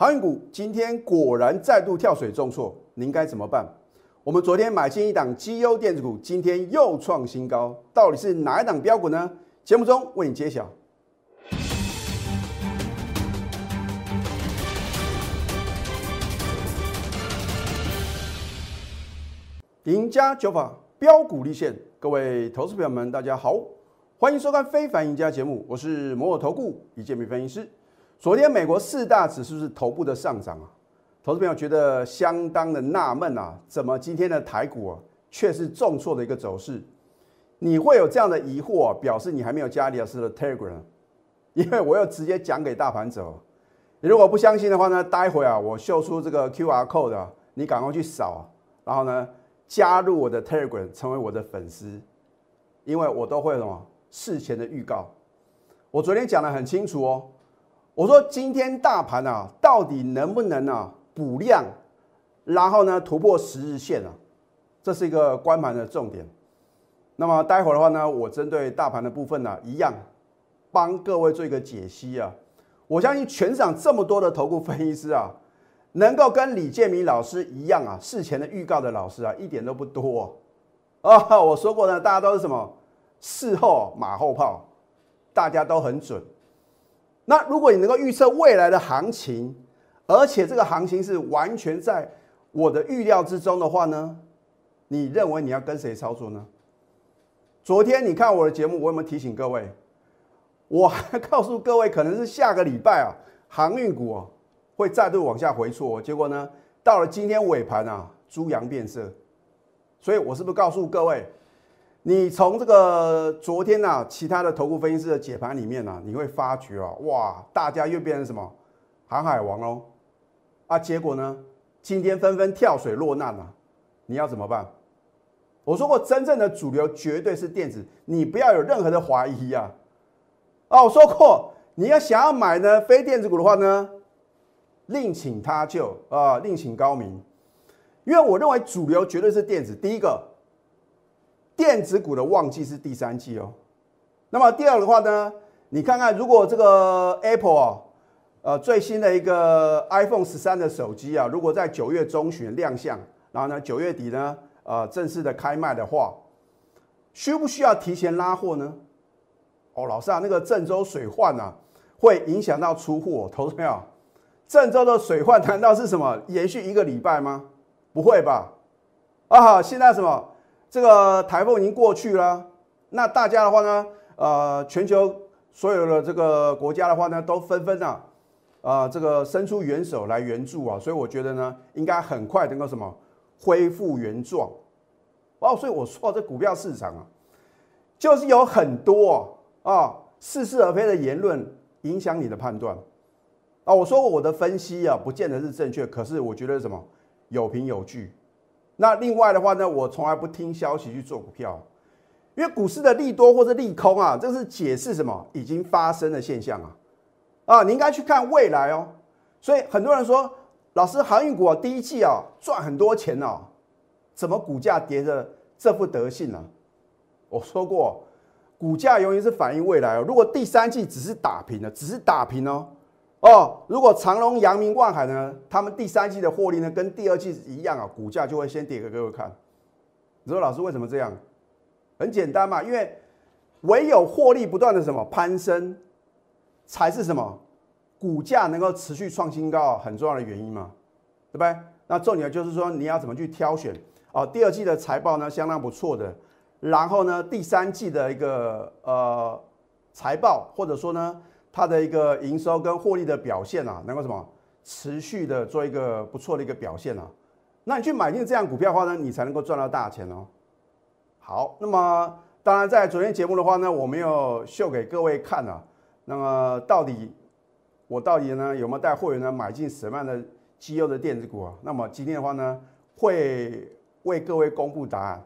航运股今天果然再度跳水重挫，您该怎么办？我们昨天买进一档绩优电子股，今天又创新高，到底是哪一档标股呢？节目中为你揭晓。赢家九法标股立现，各位投资朋友们，大家好，欢迎收看《非凡赢家》节目，我是摩尔投顾一建民分析师。昨天美国四大指数是头部的上涨啊，投资朋友觉得相当的纳闷啊，怎么今天的台股啊却是重挫的一个走势？你会有这样的疑惑，表示你还没有加李老师的 Telegram，因为我要直接讲给大盘走。你如果不相信的话呢，待会啊我秀出这个 QR code 啊，你赶快去扫，然后呢。加入我的 Telegram，成为我的粉丝，因为我都会什么事前的预告。我昨天讲的很清楚哦，我说今天大盘啊，到底能不能啊补量，然后呢突破十日线啊，这是一个关盘的重点。那么待会儿的话呢，我针对大盘的部分呢，一样帮各位做一个解析啊。我相信全场这么多的投顾分析师啊。能够跟李建明老师一样啊，事前的预告的老师啊，一点都不多啊。我说过呢，大家都是什么事后马后炮，大家都很准。那如果你能够预测未来的行情，而且这个行情是完全在我的预料之中的话呢，你认为你要跟谁操作呢？昨天你看我的节目，我有没有提醒各位？我还告诉各位，可能是下个礼拜啊，航运股啊。会再度往下回挫，结果呢，到了今天尾盘啊，猪羊变色。所以我是不是告诉各位，你从这个昨天啊，其他的头部分析师的解盘里面呢，你会发觉啊，哇，大家又变成什么航海王喽？啊，结果呢，今天纷纷跳水落难了，你要怎么办？我说过，真正的主流绝对是电子，你不要有任何的怀疑啊。啊，我说过，你要想要买呢非电子股的话呢？另请他救啊，另请高明，因为我认为主流绝对是电子。第一个，电子股的旺季是第三季哦。那么第二的话呢，你看看如果这个 Apple 啊，呃最新的一个 iPhone 十三的手机啊，如果在九月中旬亮相，然后呢九月底呢，呃正式的开卖的话，需不需要提前拉货呢？哦，老师啊，那个郑州水患啊，会影响到出货，投资没有？郑州的水患难道是什么延续一个礼拜吗？不会吧！啊，现在什么这个台风已经过去了，那大家的话呢，呃，全球所有的这个国家的话呢，都纷纷啊，啊，这个伸出援手来援助啊，所以我觉得呢，应该很快能够什么恢复原状。哦，所以我说这股票市场啊，就是有很多啊似是而非的言论影响你的判断。啊，我说我的分析啊，不见得是正确，可是我觉得什么有凭有据。那另外的话呢，我从来不听消息去做股票，因为股市的利多或者利空啊，这是解释什么已经发生的现象啊。啊，你应该去看未来哦。所以很多人说，老师航运股啊，第一季啊赚很多钱哦，怎么股价跌的这副德性呢？我说过，股价永远是反映未来哦。如果第三季只是打平了，只是打平哦。哦，如果长隆、阳明、万海呢，他们第三季的获利呢，跟第二季一样啊，股价就会先跌给各位看。你说老师为什么这样？很简单嘛，因为唯有获利不断的什么攀升，才是什么股价能够持续创新高很重要的原因嘛，对不对？那重点就是说你要怎么去挑选哦，第二季的财报呢相当不错的，然后呢第三季的一个呃财报或者说呢。它的一个营收跟获利的表现啊，能够什么持续的做一个不错的一个表现啊？那你去买进这样股票的话呢，你才能够赚到大钱哦。好，那么当然在昨天节目的话呢，我没有秀给各位看啊。那么到底我到底呢有没有带会员呢买进什么样的绩优的电子股啊？那么今天的话呢，会为各位公布答案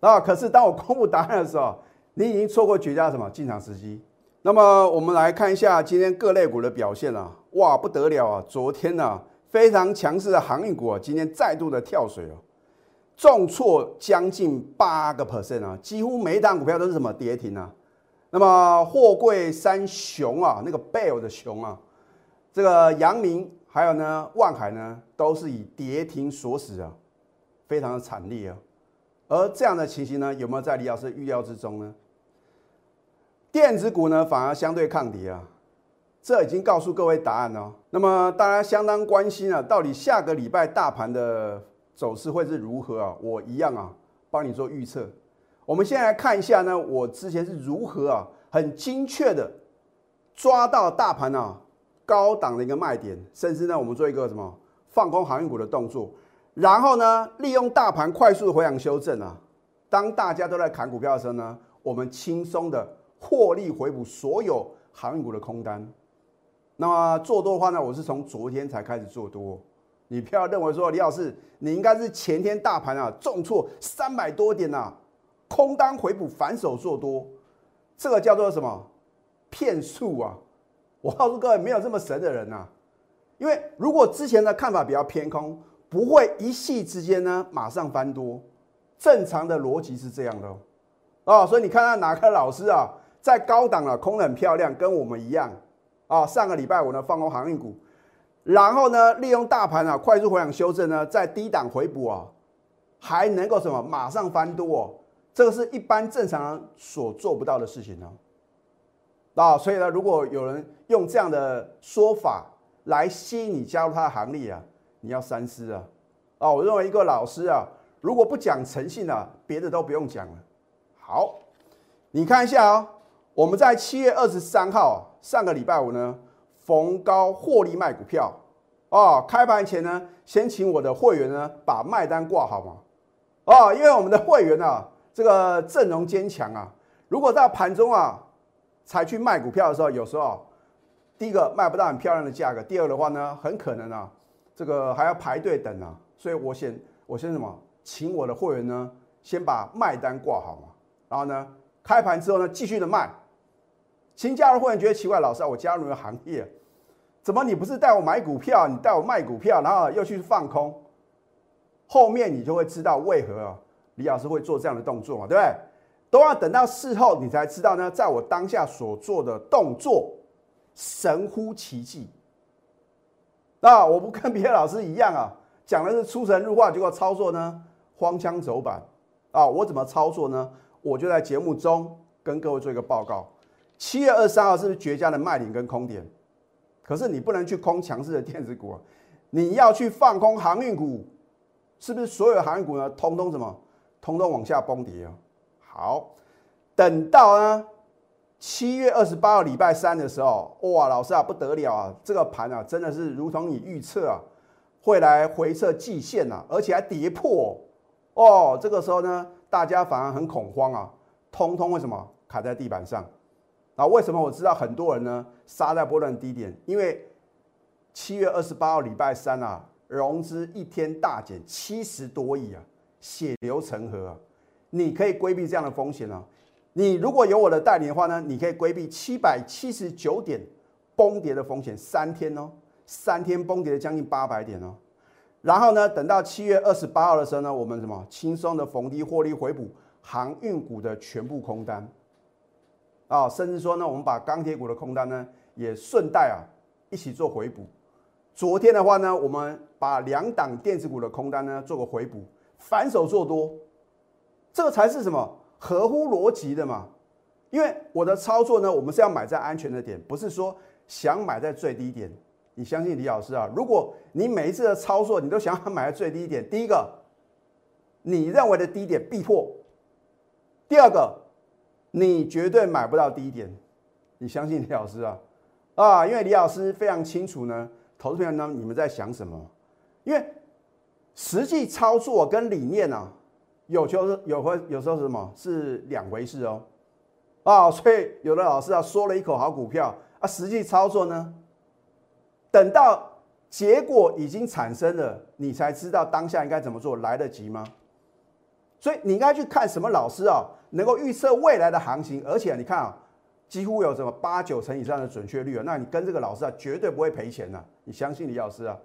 啊。可是当我公布答案的时候，你已经错过绝佳什么进场时机。那么我们来看一下今天各类股的表现啊，哇不得了啊！昨天呢非常强势的航运股啊，今天再度的跳水哦，重挫将近八个 percent 啊，几乎每一档股票都是什么跌停啊。那么货柜三雄啊，那个 Bell 的熊啊，这个阳明、还有呢万海呢，都是以跌停锁死啊，非常的惨烈啊。而这样的情形呢，有没有在李老师预料之中呢？电子股呢，反而相对抗跌啊，这已经告诉各位答案了。那么大家相当关心啊，到底下个礼拜大盘的走势会是如何啊？我一样啊，帮你做预测。我们先来看一下呢，我之前是如何啊，很精确的抓到大盘啊高档的一个卖点，甚至呢，我们做一个什么放空航运股的动作。然后呢，利用大盘快速的回档修正啊，当大家都在砍股票的时候呢，我们轻松的获利回补所有航运股的空单。那么做多的话呢，我是从昨天才开始做多。你不要认为说李老师，你应该是前天大盘啊重挫三百多点呐，空单回补反手做多，这个叫做什么骗术啊？我告诉各位，没有这么神的人呐。因为如果之前的看法比较偏空。不会一夕之间呢，马上翻多。正常的逻辑是这样的哦，哦，所以你看到哪个老师啊，在高档了，空的很漂亮，跟我们一样啊。上个礼拜五呢，放空航运股，然后呢，利用大盘啊，快速回档修正呢，在低档回补啊，还能够什么，马上翻多哦，这个是一般正常人所做不到的事情呢。啊，所以呢，如果有人用这样的说法来吸引你加入他的行列啊。你要三思啊！啊，我认为一个老师啊，如果不讲诚信啊，别的都不用讲了。好，你看一下啊，我们在七月二十三号上个礼拜五呢，逢高获利卖股票哦。开盘前呢，先请我的会员呢把卖单挂好嘛。哦，因为我们的会员啊，这个阵容坚强啊，如果在盘中啊才去卖股票的时候，有时候第一个卖不到很漂亮的价格，第二的话呢，很可能啊。这个还要排队等啊，所以我先我先什么，请我的会员呢，先把卖单挂好嘛，然后呢，开盘之后呢，继续的卖。新加入会员觉得奇怪，老师啊，我加入了行业，怎么你不是带我买股票，你带我卖股票，然后又去放空？后面你就会知道为何，李老师会做这样的动作嘛，对不对？都要等到事后你才知道呢，在我当下所做的动作神乎其技。那我不跟别的老师一样啊，讲的是出神入化，结果操作呢荒腔走板啊！我怎么操作呢？我就在节目中跟各位做一个报告。七月二十三号是不是绝佳的卖点跟空点？可是你不能去空强势的电子股啊，你要去放空航运股，是不是所有航运股呢，通通什么，通通往下崩跌啊？好，等到呢。七月二十八号礼拜三的时候，哇，老师啊，不得了啊！这个盘啊，真的是如同你预测啊，会来回测季线啊，而且还跌破哦。这个时候呢，大家反而很恐慌啊，通通为什么卡在地板上？啊，为什么我知道很多人呢杀在波段低点？因为七月二十八号礼拜三啊，融资一天大减七十多亿啊，血流成河啊，你可以规避这样的风险啊。你如果有我的代理的话呢，你可以规避七百七十九点崩跌的风险，三天哦，三天崩跌了将近八百点哦。然后呢，等到七月二十八号的时候呢，我们什么轻松的逢低获利回补航运股的全部空单啊，甚至说呢，我们把钢铁股的空单呢也顺带啊一起做回补。昨天的话呢，我们把两档电子股的空单呢做个回补，反手做多，这个才是什么？合乎逻辑的嘛，因为我的操作呢，我们是要买在安全的点，不是说想买在最低点。你相信李老师啊？如果你每一次的操作你都想要买在最低点，第一个，你认为的低点必破；第二个，你绝对买不到低点。你相信李老师啊？啊，因为李老师非常清楚呢，投资朋友呢，你们在想什么？因为实际操作跟理念呢。有时候有会有时候是什么是两回事哦，啊，所以有的老师啊说了一口好股票啊，实际操作呢，等到结果已经产生了，你才知道当下应该怎么做，来得及吗？所以你应该去看什么老师啊，能够预测未来的行情，而且你看啊，几乎有什么八九成以上的准确率啊，那你跟这个老师啊，绝对不会赔钱的，你相信李老师啊？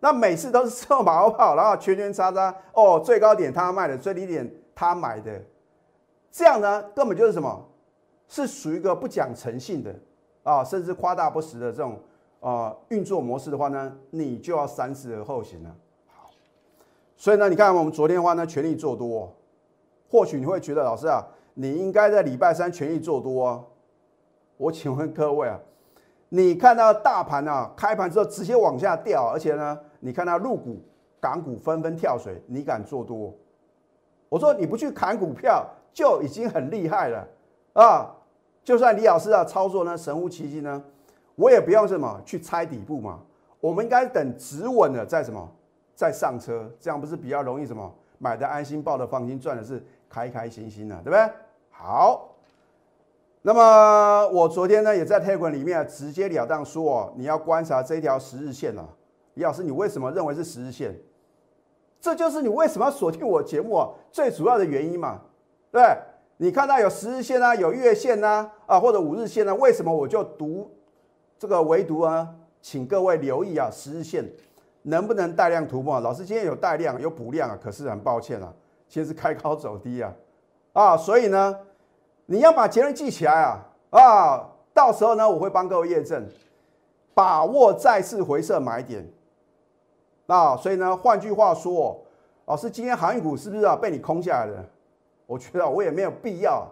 那每次都是车马后炮，然后圈圈叉叉哦，最高点他卖的，最低点他买的，这样呢根本就是什么？是属于一个不讲诚信的啊，甚至夸大不实的这种啊运作模式的话呢，你就要三思而后行了。好，所以呢，你看我们昨天的话呢，全力做多，或许你会觉得老师啊，你应该在礼拜三全力做多啊。我请问各位啊，你看到大盘啊开盘之后直接往下掉，而且呢，你看到入股港股纷纷跳水，你敢做多？我说你不去砍股票就已经很厉害了啊！就算李老师啊操作呢神乎其技呢，我也不用什么去猜底部嘛。我们应该等止稳了再什么再上车，这样不是比较容易什么买的安心，抱的放心，赚的是开开心心的，对不对？好，那么我昨天呢也在 Telegram 里面直截了当说哦，你要观察这条十日线啊。李老师，你为什么认为是十日线？这就是你为什么要锁定我节目啊最主要的原因嘛，对？你看到有十日线啊，有月线呐，啊或者五日线呢？为什么我就读这个唯独啊？请各位留意啊，十日线能不能带量突破？老师今天有带量有补量啊，可是很抱歉啊，其实开高走低啊，啊，所以呢，你要把结论记起来啊，啊，到时候呢，我会帮各位验证，把握再次回撤买点，啊，所以呢，换句话说，老师今天航运股是不是啊被你空下来了？我觉得我也没有必要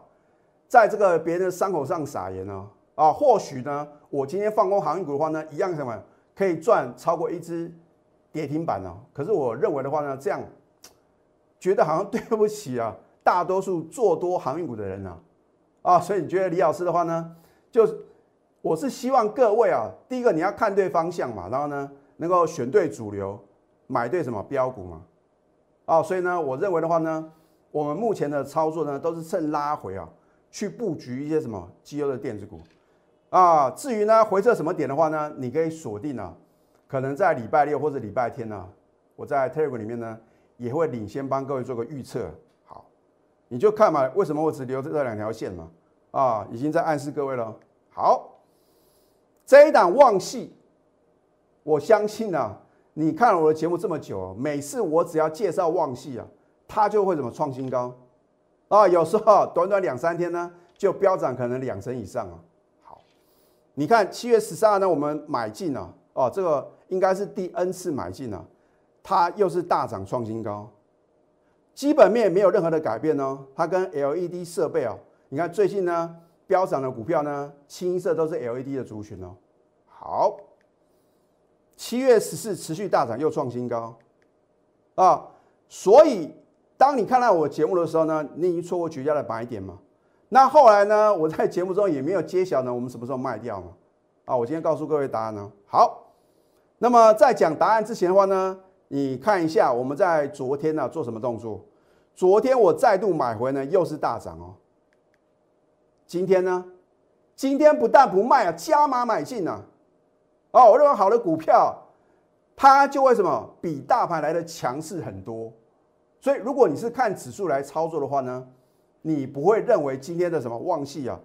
在这个别人的伤口上撒盐呢。啊，或许呢，我今天放空航运股的话呢，一样什么可以赚超过一只跌停板哦。可是我认为的话呢，这样觉得好像对不起啊，大多数做多航运股的人呢。啊，所以你觉得李老师的话呢，就我是希望各位啊，第一个你要看对方向嘛，然后呢，能够选对主流，买对什么标股嘛。啊，所以呢，我认为的话呢。我们目前的操作呢，都是趁拉回啊，去布局一些什么绩优的电子股啊。至于呢回撤什么点的话呢，你可以锁定啊，可能在礼拜六或者礼拜天呢，我在 Telegram 里面呢也会领先帮各位做个预测。好，你就看嘛，为什么我只留这两条线嘛？啊，已经在暗示各位了。好，这一档旺系，我相信啊，你看了我的节目这么久，每次我只要介绍旺系啊。它就会怎么创新高啊？有时候短短两三天呢，就飙涨可能两成以上啊。好，你看七月十三号呢，我们买进了哦，这个应该是第 N 次买进了，它又是大涨创新高，基本面没有任何的改变哦。它跟 LED 设备哦，你看最近呢飙涨的股票呢，清一色都是 LED 的族群哦。好，七月十四持续大涨又创新高啊，所以。当你看到我节目的时候呢，你已经错过绝佳的买点嘛？那后来呢，我在节目中也没有揭晓呢，我们什么时候卖掉嘛？啊，我今天告诉各位答案呢。好，那么在讲答案之前的话呢，你看一下我们在昨天呢做什么动作？昨天我再度买回呢，又是大涨哦。今天呢，今天不但不卖啊，加码买进啊。哦，我认为好的股票，它就会什么比大盘来的强势很多。所以，如果你是看指数来操作的话呢，你不会认为今天的什么旺系啊，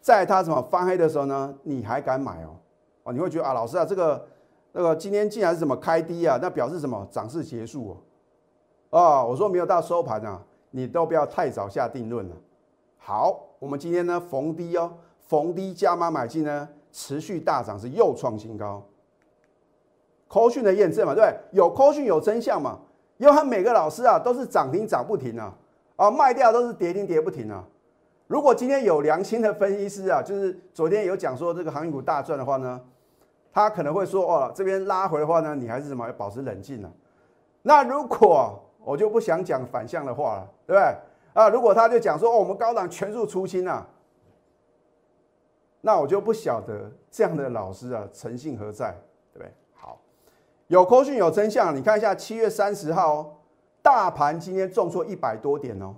在它什么翻黑的时候呢，你还敢买哦？哦，你会觉得啊，老师啊，这个那个今天竟然是什么开低啊？那表示什么？涨势结束哦？啊，我说没有到收盘啊，你都不要太早下定论了。好，我们今天呢逢低哦，逢低加码买进呢，持续大涨是又创新高。扣讯的验证嘛，对，有扣讯有真相嘛？因为他每个老师啊都是涨停涨不停啊，啊卖掉都是跌停跌不停啊。如果今天有良心的分析师啊，就是昨天有讲说这个航运股大赚的话呢，他可能会说哦，这边拉回的话呢，你还是什么要保持冷静啊。那如果我就不想讲反向的话了，对不对？啊，如果他就讲说哦，我们高档全数出清啊，那我就不晓得这样的老师啊诚信何在，对不对？好有扣讯有真相，你看一下七月三十号哦，大盘今天重挫一百多点哦。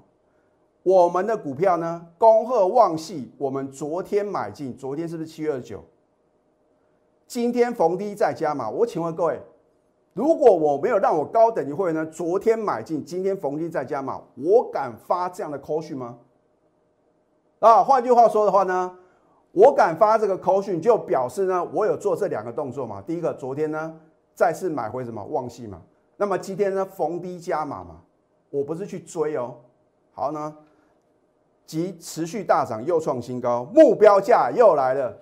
我们的股票呢，恭贺旺系，我们昨天买进，昨天是不是七月二九？今天逢低再加码。我请问各位，如果我没有让我高等级会员呢，昨天买进，今天逢低再加码，我敢发这样的扣讯吗？啊，换句话说的话呢，我敢发这个扣讯，就表示呢，我有做这两个动作嘛。第一个，昨天呢。再次买回什么旺系嘛？那么今天呢逢低加码嘛？我不是去追哦。好呢，即持续大涨又创新高，目标价又来了。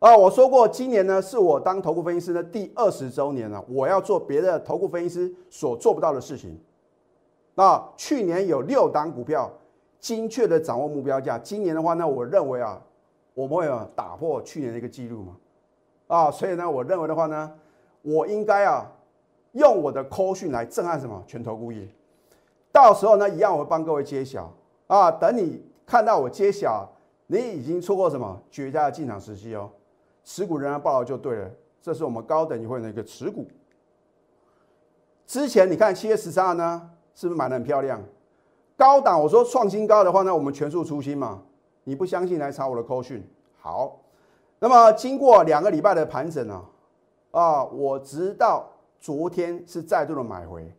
啊，我说过，今年呢是我当投顾分析师的第二十周年了，我要做别的投顾分析师所做不到的事情。那去年有六档股票精确的掌握目标价，今年的话呢，我认为啊，我们会啊打破去年的一个记录嘛。啊，所以呢，我认为的话呢，我应该啊用我的扣讯来震撼什么全投顾业。到时候呢，一样我会帮各位揭晓啊。等你看到我揭晓，你已经错过什么绝佳的进场时机哦。持股仍然报了就对了，这是我们高等级会员的一个持股。之前你看七月十三号呢，是不是买的很漂亮？高档我说创新高的话呢，我们全数出新嘛。你不相信来查我的扣讯。好，那么经过两个礼拜的盘整呢，啊，我直到昨天是再度的买回。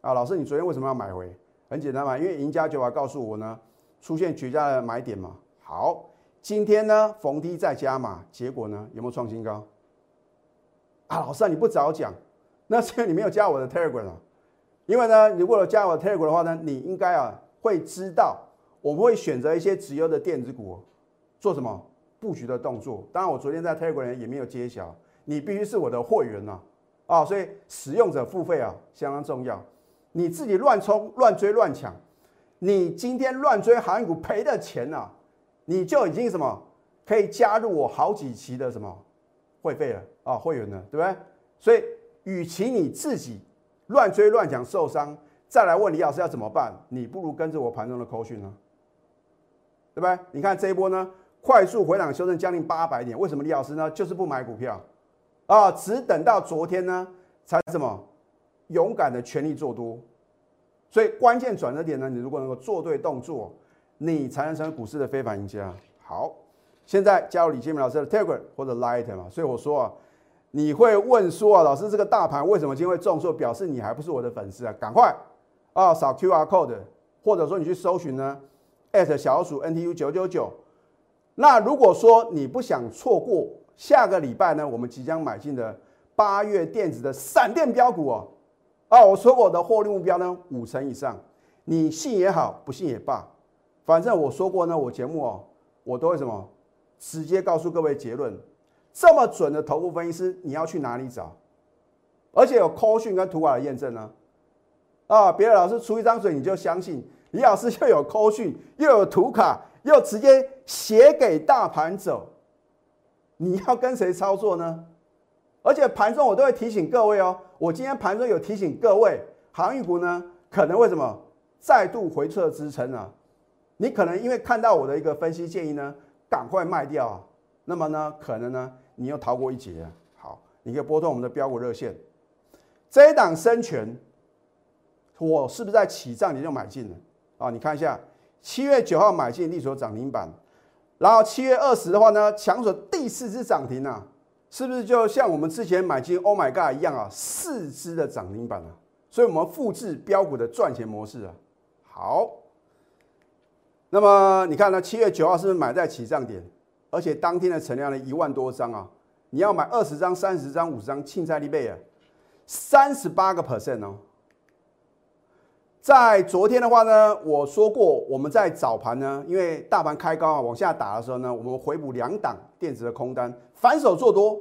啊，老师，你昨天为什么要买回？很简单嘛，因为赢家九法告诉我呢，出现绝佳的买点嘛。好。今天呢，逢低再加码，结果呢有没有创新高？啊，老师啊，你不早讲，那是因为你没有加我的 Telegram 啊。因为呢，如果有加我的 Telegram 的话呢，你应该啊会知道，我们会选择一些直优的电子股做什么布局的动作。当然，我昨天在 Telegram 也没有揭晓，你必须是我的会员呐，啊，所以使用者付费啊相当重要。你自己乱冲、乱追、乱抢，你今天乱追航运股赔的钱呐。你就已经什么可以加入我好几期的什么会费了啊，会员了，对不对？所以，与其你自己乱追乱抢受伤，再来问李老师要怎么办，你不如跟着我盘中的口讯呢，对不对？你看这一波呢，快速回档修正将近八百点，为什么李老师呢就是不买股票啊？只等到昨天呢才什么勇敢的全力做多，所以关键转折点呢，你如果能够做对动作。你才能成为股市的非凡赢家。好，现在加入李建明老师的 Telegram 或者 Light 嘛，所以我说啊，你会问说啊，老师这个大盘为什么今天会重挫？表示你还不是我的粉丝啊，赶快啊扫 QR code，或者说你去搜寻呢，at 小鼠 NTU 九九九。那如果说你不想错过下个礼拜呢，我们即将买进的八月电子的闪电标股哦，啊，我说我的获利目标呢五成以上，你信也好，不信也罢。反正我说过呢，我节目哦，我都会什么，直接告诉各位结论。这么准的头部分析师，你要去哪里找？而且有扣讯跟图卡的验证呢。啊，别的老师出一张嘴你就相信，李老师又有扣讯，又有图卡，又直接写给大盘走，你要跟谁操作呢？而且盘中我都会提醒各位哦，我今天盘中有提醒各位，航运股呢可能为什么再度回撤支撑啊？你可能因为看到我的一个分析建议呢，赶快卖掉啊，那么呢，可能呢，你又逃过一劫。好，你可以拨通我们的标股热线。这一档生权，我是不是在起涨你就买进了啊？你看一下，七月九号买进，力所涨停板，然后七月二十的话呢，抢手第四只涨停啊，是不是就像我们之前买进 Oh my God 一样啊，四只的涨停板啊？所以我们复制标股的赚钱模式啊。好。那么你看呢？七月九号是不是买在起涨点？而且当天的成交呢一万多张啊！你要买二十张、三十张、五十张，庆菜利贝啊，三十八个 percent 哦。在昨天的话呢，我说过我们在早盘呢，因为大盘开高啊，往下打的时候呢，我们回补两档电子的空单，反手做多，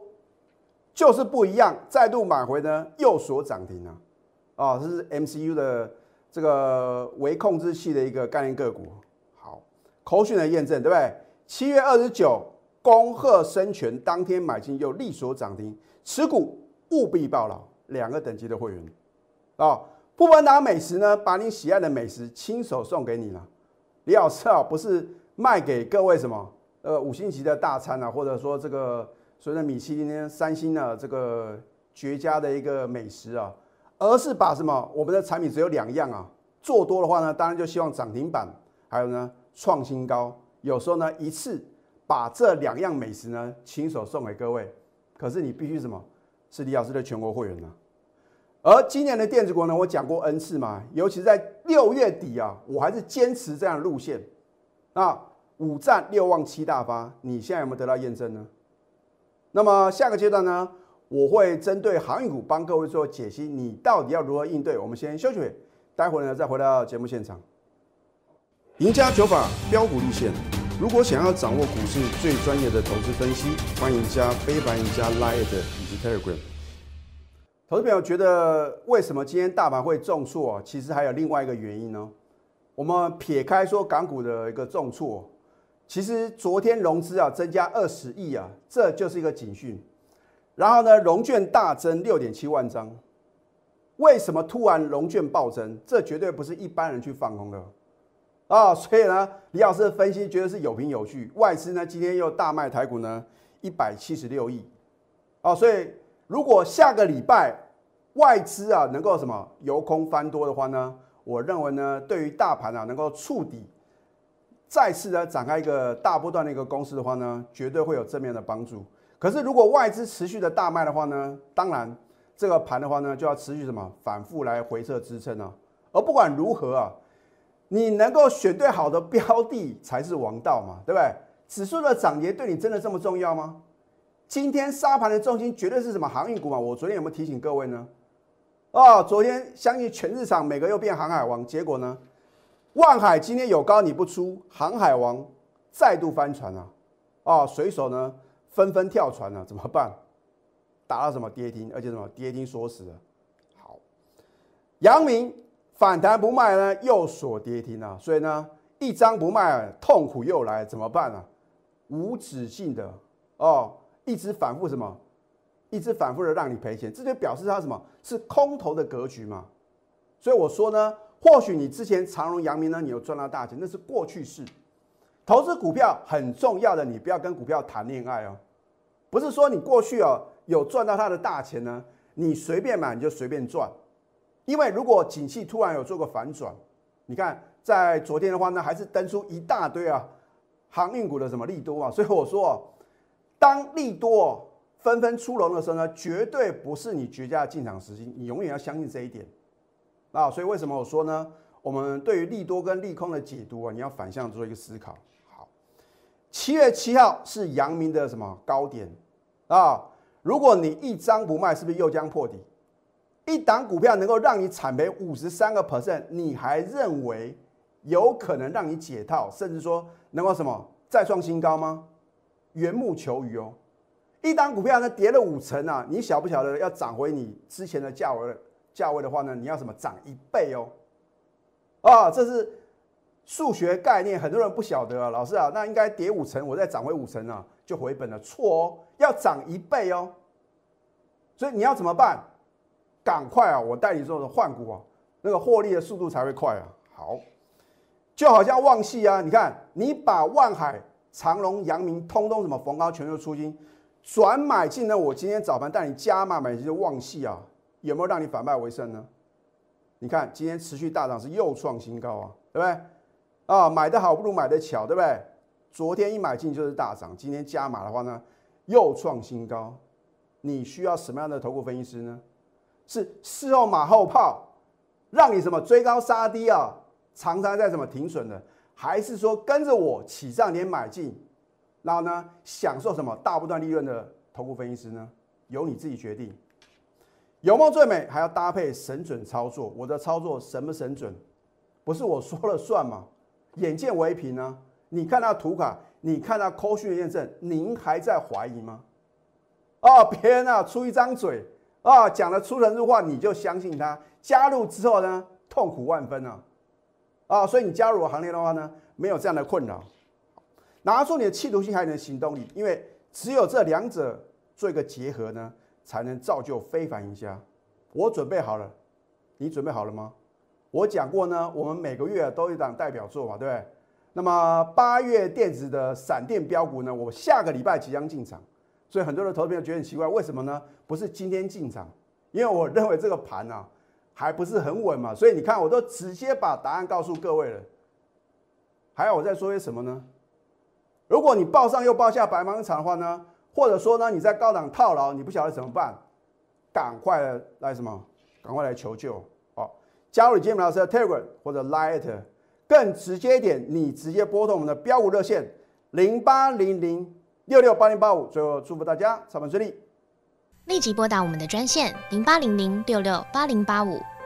就是不一样，再度买回呢又锁涨停啊！啊，这是 MCU 的这个微控制器的一个概念个股。口讯的验证，对不对？七月二十九，恭贺生权当天买进又利索涨停，持股务必报牢。两个等级的会员啊，不分达美食呢，把你喜爱的美食亲手送给你了。李老师啊，不是卖给各位什么呃五星级的大餐啊，或者说这个随着米其林三星的这个绝佳的一个美食啊，而是把什么我们的产品只有两样啊，做多的话呢，当然就希望涨停板，还有呢。创新高，有时候呢一次把这两样美食呢亲手送给各位，可是你必须什么？是李老师的全国会员呢？而今年的电子股呢，我讲过 N 次嘛，尤其在六月底啊，我还是坚持这样路线。那五战六旺七大发，你现在有没有得到验证呢？那么下个阶段呢，我会针对航运股帮各位做解析，你到底要如何应对？我们先休息待会儿呢再回到节目现场。赢家九法标股立线，如果想要掌握股市最专业的投资分析，欢迎加非凡、加 Line 以及 Telegram。投资朋友觉得为什么今天大盘会重挫？其实还有另外一个原因呢。我们撇开说港股的一个重挫，其实昨天融资啊增加二十亿啊，这就是一个警讯。然后呢，融券大增六点七万张。为什么突然融券暴增？这绝对不是一般人去放空的。啊，所以呢，李老师的分析觉得是有凭有据。外资呢今天又大卖台股呢一百七十六亿，啊，所以如果下个礼拜外资啊能够什么由空翻多的话呢，我认为呢对于大盘啊能够触底，再次的展开一个大波段的一个攻势的话呢，绝对会有正面的帮助。可是如果外资持续的大卖的话呢，当然这个盘的话呢就要持续什么反复来回撤支撑啊。而不管如何啊。你能够选对好的标的才是王道嘛，对不对？指数的涨跌对你真的这么重要吗？今天沙盘的重心绝对是什么航运股嘛？我昨天有没有提醒各位呢？哦，昨天相信全市场每个又变航海王，结果呢？万海今天有高你不出，航海王再度翻船啊！哦，水手呢纷纷跳船了，怎么办？打到什么跌停，而且什么跌停锁死了。好，阳明。反弹不卖呢，又锁跌停啊！所以呢，一张不卖，痛苦又来，怎么办啊？无止境的哦，一直反复什么，一直反复的让你赔钱，这就表示它什么是空头的格局嘛？所以我说呢，或许你之前长荣、阳明呢，你有赚到大钱，那是过去式。投资股票很重要的，你不要跟股票谈恋爱哦，不是说你过去哦有赚到它的大钱呢，你随便买你就随便赚。因为如果景气突然有做个反转，你看在昨天的话呢，还是登出一大堆啊航运股的什么利多啊，所以我说，当利多纷纷出笼的时候呢，绝对不是你绝佳的进场时机，你永远要相信这一点啊。所以为什么我说呢？我们对于利多跟利空的解读啊，你要反向做一个思考。好，七月七号是阳明的什么高点啊？如果你一张不卖，是不是又将破底？一档股票能够让你惨赔五十三个 percent，你还认为有可能让你解套，甚至说能够什么再创新高吗？缘木求鱼哦！一档股票呢跌了五成啊，你晓不晓得要涨回你之前的价位？价位的话呢，你要什么涨一倍哦？啊，这是数学概念，很多人不晓得啊。老师啊，那应该跌五成，我再涨回五成啊，就回本了。错哦，要涨一倍哦。所以你要怎么办？赶快啊！我带你做的换股啊，那个获利的速度才会快啊。好，就好像旺系啊，你看你把万海、长隆、阳明通通什么逢高全数出金转买进呢？我今天早盘带你加码买进的旺系啊，有没有让你反败为胜呢？你看今天持续大涨是又创新高啊，对不对？啊，买的好不如买的巧，对不对？昨天一买进就是大涨，今天加码的话呢，又创新高。你需要什么样的投顾分析师呢？是事后马后炮，让你什么追高杀低啊？常常在什么停损的？还是说跟着我起涨点买进，然后呢享受什么大波段利润的投顾分析师呢？由你自己决定。有梦最美，还要搭配神准操作。我的操作神不神准？不是我说了算吗？眼见为凭呢？你看到图卡，你看到扣讯的验证，您还在怀疑吗？哦，别人啊出一张嘴。啊，讲的出神入化，你就相信他。加入之后呢，痛苦万分啊！啊，所以你加入我行列的话呢，没有这样的困扰。拿出你的企图心，还有你的行动力，因为只有这两者做一个结合呢，才能造就非凡赢家。我准备好了，你准备好了吗？我讲过呢，我们每个月都有一档代表作嘛，对不对？那么八月电子的闪电标股呢，我下个礼拜即将进场。所以很多的投资友觉得很奇怪，为什么呢？不是今天进场，因为我认为这个盘啊还不是很稳嘛。所以你看，我都直接把答案告诉各位了。还要我再说些什么呢？如果你报上又报下白忙一场的话呢，或者说呢你在高档套牢，你不晓得怎么办，赶快来什么？赶快来求救！好，加入李建明老师的 Telegram 或者 Light，更直接一点，你直接拨通我们的标股热线零八零零。六六八零八五，最后祝福大家上班顺利。立即拨打我们的专线零八零零六六八零八五